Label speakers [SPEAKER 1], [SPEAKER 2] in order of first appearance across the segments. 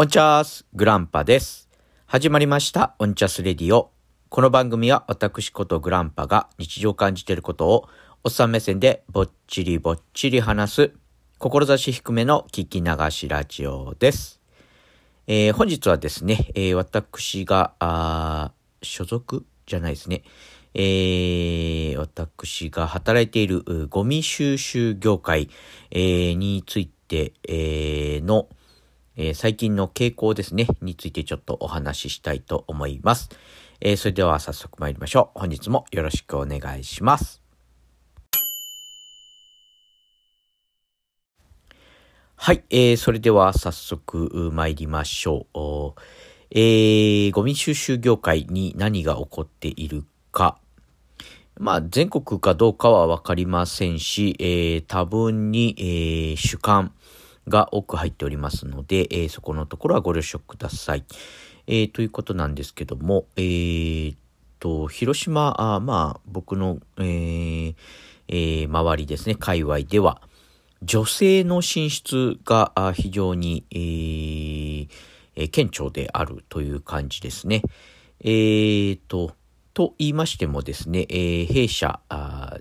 [SPEAKER 1] オンチャースグランパです。始まりましたオンチャスレディオ。この番組は私ことグランパが日常感じていることをおっさん目線でぼっちりぼっちり話す志低めの聞き流しラジオです。えー、本日はですね、えー、私が、あ所属じゃないですね。えー、私が働いているゴミ収集業界、え、について、え、の、えー、最近の傾向ですね、についてちょっとお話ししたいと思います。えー、それでは早速参りましょう。本日もよろしくお願いします。はい、えー、それでは早速参りましょう。えー、ゴミ収集業界に何が起こっているか。まあ、全国かどうかはわかりませんし、えー、多分に、えー、主観、が多く入っておりますので、えー、そこのところはご了承ください。えー、ということなんですけども、えー、と、広島、あまあ、僕の、えーえー、周りですね、界隈では、女性の進出が非常に、えー、顕著であるという感じですね。えーと、と言いましてもですね、えー、弊社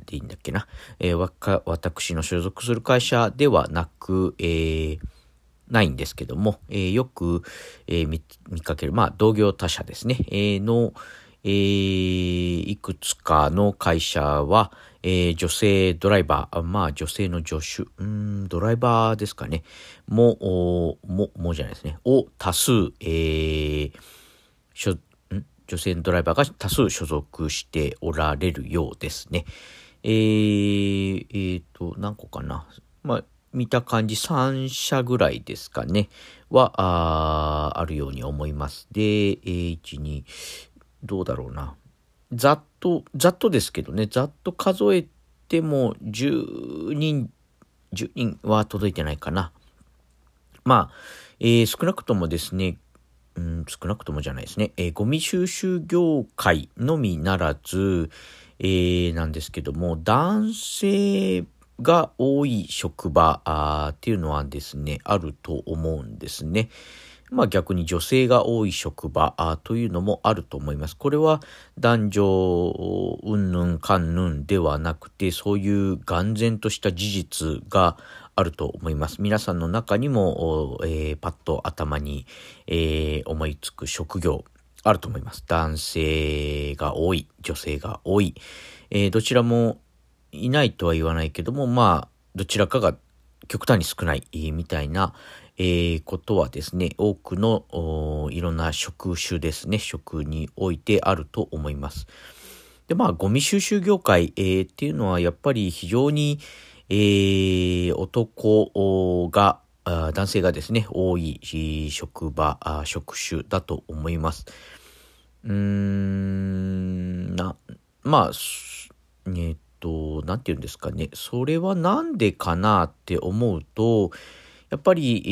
[SPEAKER 1] でいいんだっけな、えー、私の所属する会社ではなく、えー、ないんですけども、えー、よく、えー、見かける、まあ、同業他社ですね、えー、の、えー、いくつかの会社は、えー、女性ドライバー、まあ女性の助手、うん、ドライバーですかね、も、も、もじゃないですね、を多数、えー、女性のドライバーが多数所属しておられるようですね。えー、えー、と、何個かな。まあ、見た感じ3社ぐらいですかね。は、ああるように思います。で、えー、1、2、どうだろうな。ざっと、ざっとですけどね、ざっと数えても10人、10人は届いてないかな。まあ、えー、少なくともですね、うん、少なくともじゃないですね、えー、ゴミ収集業界のみならず、えー、なんですけども、男性が多い職場あっていうのはですね、あると思うんですね。まあ逆に女性が多い職場というのもあると思います。これは男女うんぬんかんぬんではなくて、そういう眼前とした事実があると思います。皆さんの中にも、えー、パッと頭に、えー、思いつく職業あると思います。男性が多い、女性が多い、えー、どちらもいないとは言わないけども、まあ、どちらかが極端に少ない、みたいな、えー、ことはですね、多くのいろんな職種ですね、職においてあると思います。で、まあ、ゴミ収集業界、えー、っていうのはやっぱり非常に、えー、男が、男性がですね、多い職場、職種だと思います。うーん、な、まあ、え、っと、なんて言うんですかね。それはなんでかなって思うと、やっぱり、え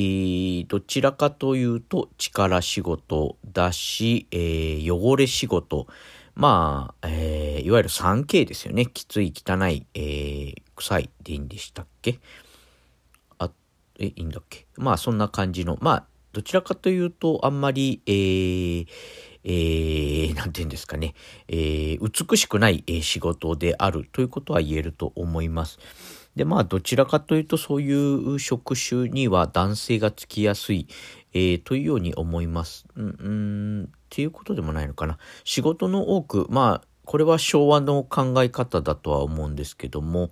[SPEAKER 1] ー、どちらかというと力仕事だし、えー、汚れ仕事。まあ、えー、いわゆる 3K ですよね。きつい、汚い、えー、臭いでいいんでしたっけ？あ、え、いいんだっけ？まあ、そんな感じの、まあ、どちらかというと、あんまり、えー、えー、て言うんですかね、えー、美しくない、え仕事であるということは言えると思います。で、まあ、どちらかというと、そういう職種には男性がつきやすい、えー、というように思います。うん、うんっていうことでもないのかな。仕事の多く、まあ、これは昭和の考え方だとは思うんですけども、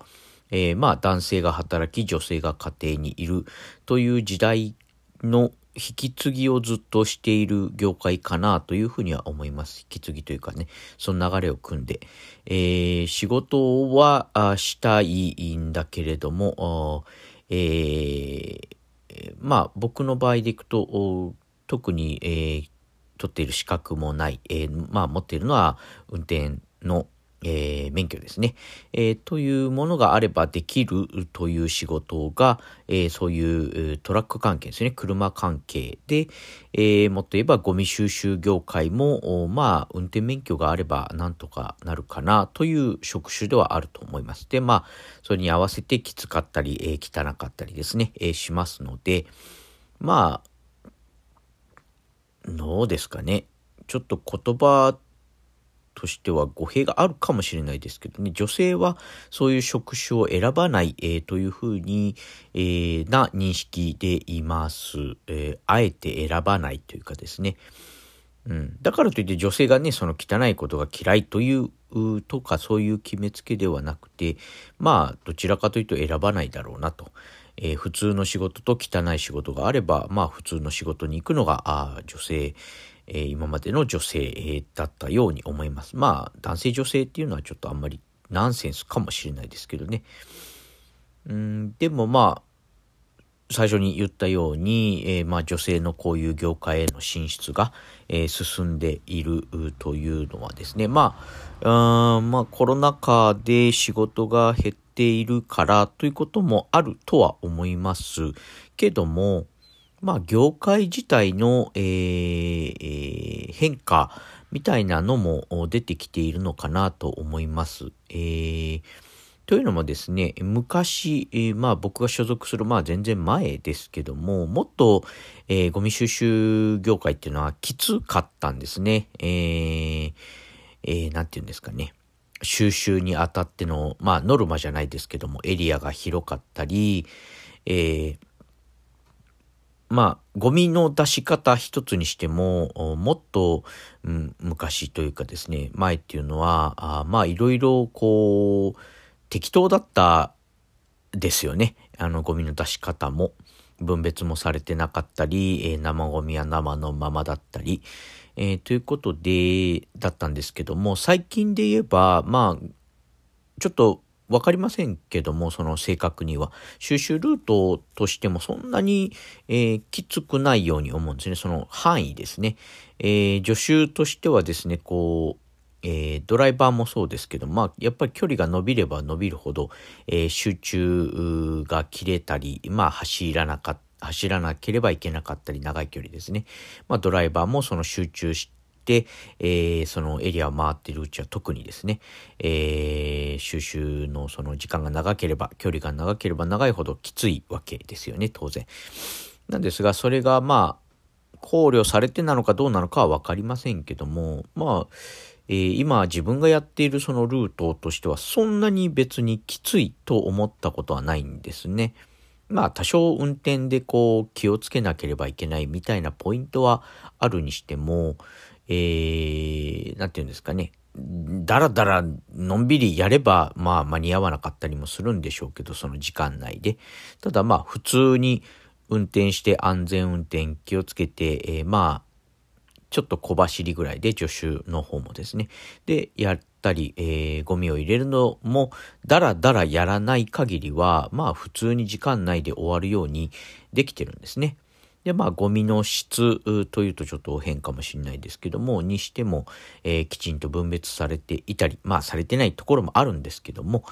[SPEAKER 1] えー、まあ、男性が働き、女性が家庭にいるという時代の引き継ぎをずっとしている業界かなというふうには思います。引き継ぎというかね、その流れを組んで。えー、仕事はしたいんだけれども、えー、まあ僕の場合でいくと、特に、えー、取っている資格もない、えー、まあ持っているのは運転のえー、免許ですね、えー、というものがあればできるという仕事が、えー、そういうトラック関係ですね、車関係で、えもっと言えばゴミ収集業界も、まあ、運転免許があればなんとかなるかなという職種ではあると思います。で、まあ、それに合わせてきつかったり、え汚かったりですね、えしますので、まあ、どうですかね。ちょっと言葉としては語弊があるかもしれないですけどね、女性はそういう職種を選ばない、えー、というふうに、えー、な認識でいます、えー、あえて選ばないというかですね。うん、だからといって女性がね、その汚いことが嫌いというとかそういう決めつけではなくて、まあどちらかというと選ばないだろうなと。えー、普通の仕事と汚い仕事があれば、まあ普通の仕事に行くのがあ女性、えー、今までの女性だったように思います。まあ、男性女性っていうのはちょっとあんまりナンセンスかもしれないですけどね。うん、でもまあ、最初に言ったように、えー、まあ女性のこういう業界への進出が、えー、進んでいるというのはですね、まあ、あまあコロナ禍で仕事が減っているからということもあるとは思いますけども、まあ、業界自体の、えー、変化みたいなのも出てきているのかなと思います。えー、というのもですね、昔、えー、まあ僕が所属する、まあ全然前ですけども、もっと、えー、ゴミ収集業界っていうのはきつかったんですね。えー、えー、なんて言うんですかね。収集にあたっての、まあノルマじゃないですけども、エリアが広かったり、えー、まあ、ゴミの出し方一つにしても、もっと、うん、昔というかですね、前っていうのは、あまあ、いろいろ、こう、適当だったですよね。あの、ゴミの出し方も。分別もされてなかったり、えー、生ゴミは生のままだったり、えー、ということで、だったんですけども、最近で言えば、まあ、ちょっとわかりませんけども、その正確には。収集ルートとしてもそんなに、えー、きつくないように思うんですね。その範囲ですね。えー、助手としてはですね、こう、えー、ドライバーもそうですけど、まあ、やっぱり距離が伸びれば伸びるほど、えー、集中が切れたり、まあ、走らなかっ、走らなければいけなかったり、長い距離ですね。まあ、ドライバーもその集中して、えー、そのエリアを回ってるうちは特にですね、えー、収集のその時間が長ければ、距離が長ければ長いほどきついわけですよね、当然。なんですが、それがまあ、考慮されてなのかどうなのかはわかりませんけども、まあ、えー、今自分がやっているそのルートとしてはそんなに別にきついと思ったことはないんですね。まあ多少運転でこう気をつけなければいけないみたいなポイントはあるにしても、えー、なんて言うんですかね。だらだらのんびりやれば、まあ間に合わなかったりもするんでしょうけど、その時間内で。ただまあ普通に運転して安全運転気をつけて、えー、まあ、ちょっと小走りぐらいで助手の方もですね。で、やったり、えー、ゴミを入れるのも、だらだらやらない限りは、まあ普通に時間内で終わるようにできてるんですね。で、まあ、ゴミの質というとちょっと変かもしれないですけども、にしても、えー、きちんと分別されていたり、まあ、されてないところもあるんですけども、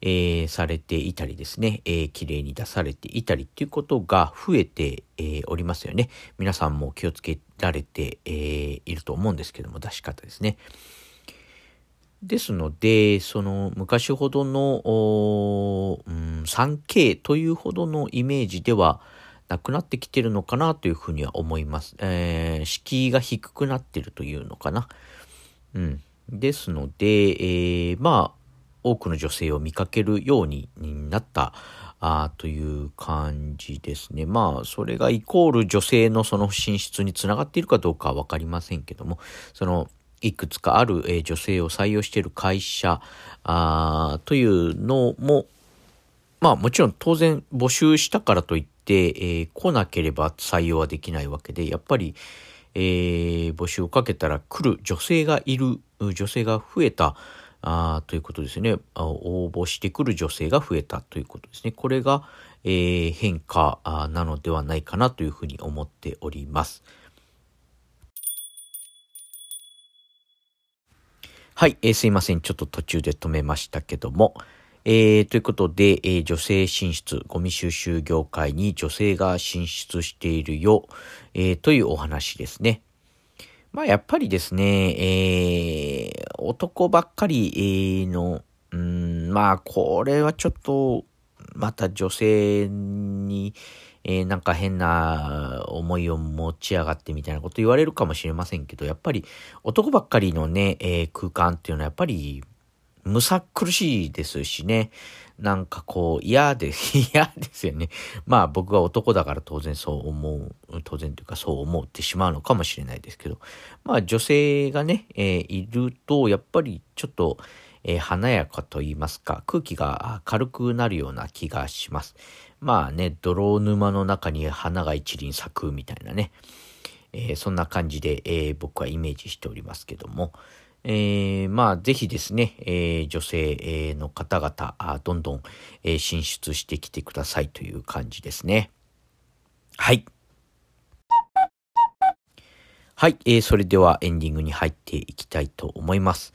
[SPEAKER 1] えー、されていたりですね、えー、綺麗に出されていたりっていうことが増えて、えー、おりますよね。皆さんも気をつけられて、えー、いると思うんですけども、出し方ですね。ですので、その昔ほどの、うん、3K というほどのイメージでは、なくなってきてるのかなというふうには思います。えー、敷居が低くなってるというのかな。うん。ですので、えー、まあ、多くの女性を見かけるようになったあという感じですね。まあ、それがイコール女性のその進出につながっているかどうかはわかりませんけども、その、いくつかある、えー、女性を採用している会社あというのも、まあもちろん当然募集したからといって、えー、来なければ採用はできないわけで、やっぱり、えー、募集をかけたら来る女性がいる、女性が増えた、あということですね。応募してくる女性が増えたということですね。これが、えー、変化なのではないかなというふうに思っております。はい、えー、すいません。ちょっと途中で止めましたけども、えー、ということで、えー、女性進出、ゴミ収集業界に女性が進出しているよ、えー、というお話ですね。まあやっぱりですね、えー、男ばっかりの、うん、まあこれはちょっと、また女性に、えー、なんか変な思いを持ち上がってみたいなこと言われるかもしれませんけど、やっぱり男ばっかりのね、えー、空間っていうのはやっぱり、むさ苦しいですしね。なんかこう、嫌で、嫌ですよね。まあ僕は男だから当然そう思う、当然というかそう思ってしまうのかもしれないですけど、まあ女性がね、えー、いると、やっぱりちょっと、えー、華やかと言いますか、空気が軽くなるような気がします。まあね、泥沼の中に花が一輪咲くみたいなね、えー、そんな感じで、えー、僕はイメージしておりますけども、えー、まあ、ぜひですね、えー、女性の方々、どんどん、えー、進出してきてくださいという感じですね。はい。はい、えー、それではエンディングに入っていきたいと思います。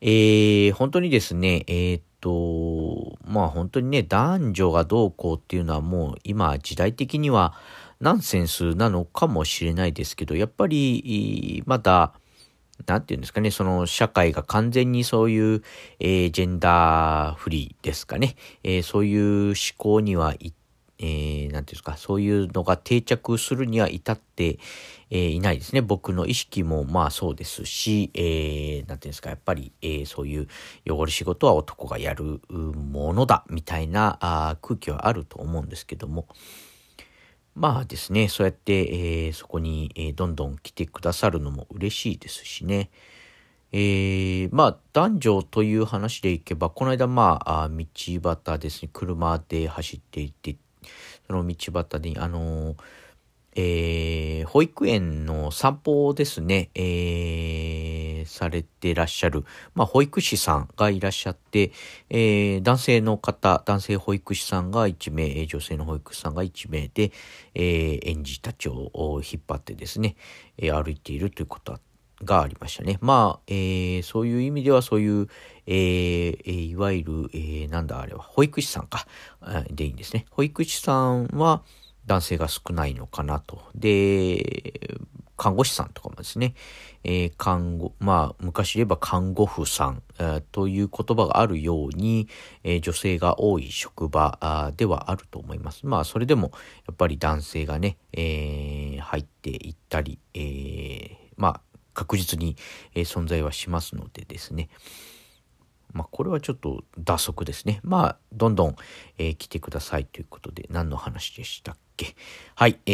[SPEAKER 1] えー、本当にですね、えー、っと、まあ本当にね、男女がどうこうっていうのはもう今時代的にはナンセンスなのかもしれないですけど、やっぱりまだ、なんていうんですかね、その社会が完全にそういう、えー、ジェンダーフリーですかね、えー、そういう思考にはえー、なんていうんですか、そういうのが定着するには至って、えー、いないですね。僕の意識もまあそうですし、えー、なんていうんですか、やっぱり、えー、そういう汚れ仕事は男がやるものだ、みたいなあ空気はあると思うんですけども、まあですね、そうやって、えー、そこに、えー、どんどん来てくださるのも嬉しいですしね。えー、まあ男女という話でいけば、この間まあ道端ですね、車で走っていて、その道端に、あのー、えー、保育園の散歩ですね、えー、されてらっしゃる、まあ、保育士さんがいらっしゃって、えー、男性の方、男性保育士さんが1名、女性の保育士さんが1名で、えー、園児たちを引っ張ってですね、えー、歩いているということがありましたね。まあ、えー、そういう意味ではそういう、えー、いわゆる、えー、なんだあれは、保育士さんか、でいいんですね。保育士さんは、男性が少ないのかなと。で、看護師さんとかもですね、えー、看護、まあ、昔言えば看護婦さん、えー、という言葉があるように、えー、女性が多い職場ではあると思います。まあ、それでも、やっぱり男性がね、え入っていったり、えまあ、確実に、え存在はしますのでですね、まあ、これはちょっと打足ですね。まあ、どんどん、えー、来てくださいということで、何の話でしたっけ？はい、え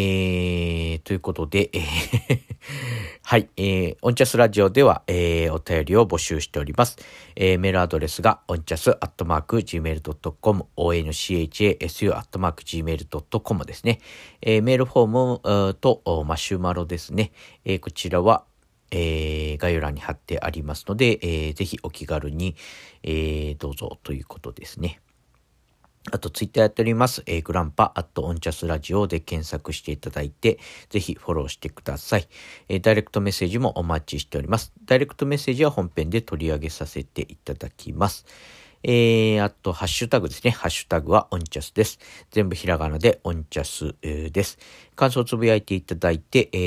[SPEAKER 1] ー、ということで、えー はい、えー、オンチャスラジオでは、えー、お便りを募集しております。えー、メールアドレスが、オンチャスアットマーク Gmail.com、onchasu.gmail.com ですね。えー、メールフォームとマシュマロですね。えー、こちらは、えー、概要欄に貼ってありますので、えー、ぜひお気軽に、えー、どうぞということですね。あと、ツイッターやっております。えー、グランパ、アットオンチャスラジオで検索していただいて、ぜひフォローしてください。えー、ダイレクトメッセージもお待ちしております。ダイレクトメッセージは本編で取り上げさせていただきます。えー、あと、ハッシュタグですね。ハッシュタグはオンチャスです。全部ひらがなでオンチャス、えー、です。感想をつぶやいていただいて、え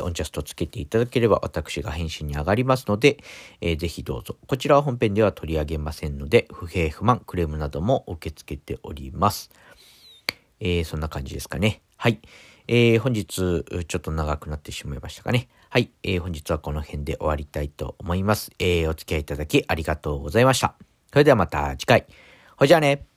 [SPEAKER 1] ー、オンチャスとつけていただければ私が返信に上がりますので、えー、ぜひどうぞ。こちらは本編では取り上げませんので、不平不満、クレームなども受け付けております。えー、そんな感じですかね。はい。えー、本日、ちょっと長くなってしまいましたかね。はい。えー、本日はこの辺で終わりたいと思います。えー、お付き合いいただきありがとうございました。それではまた次回。ほいじゃあね。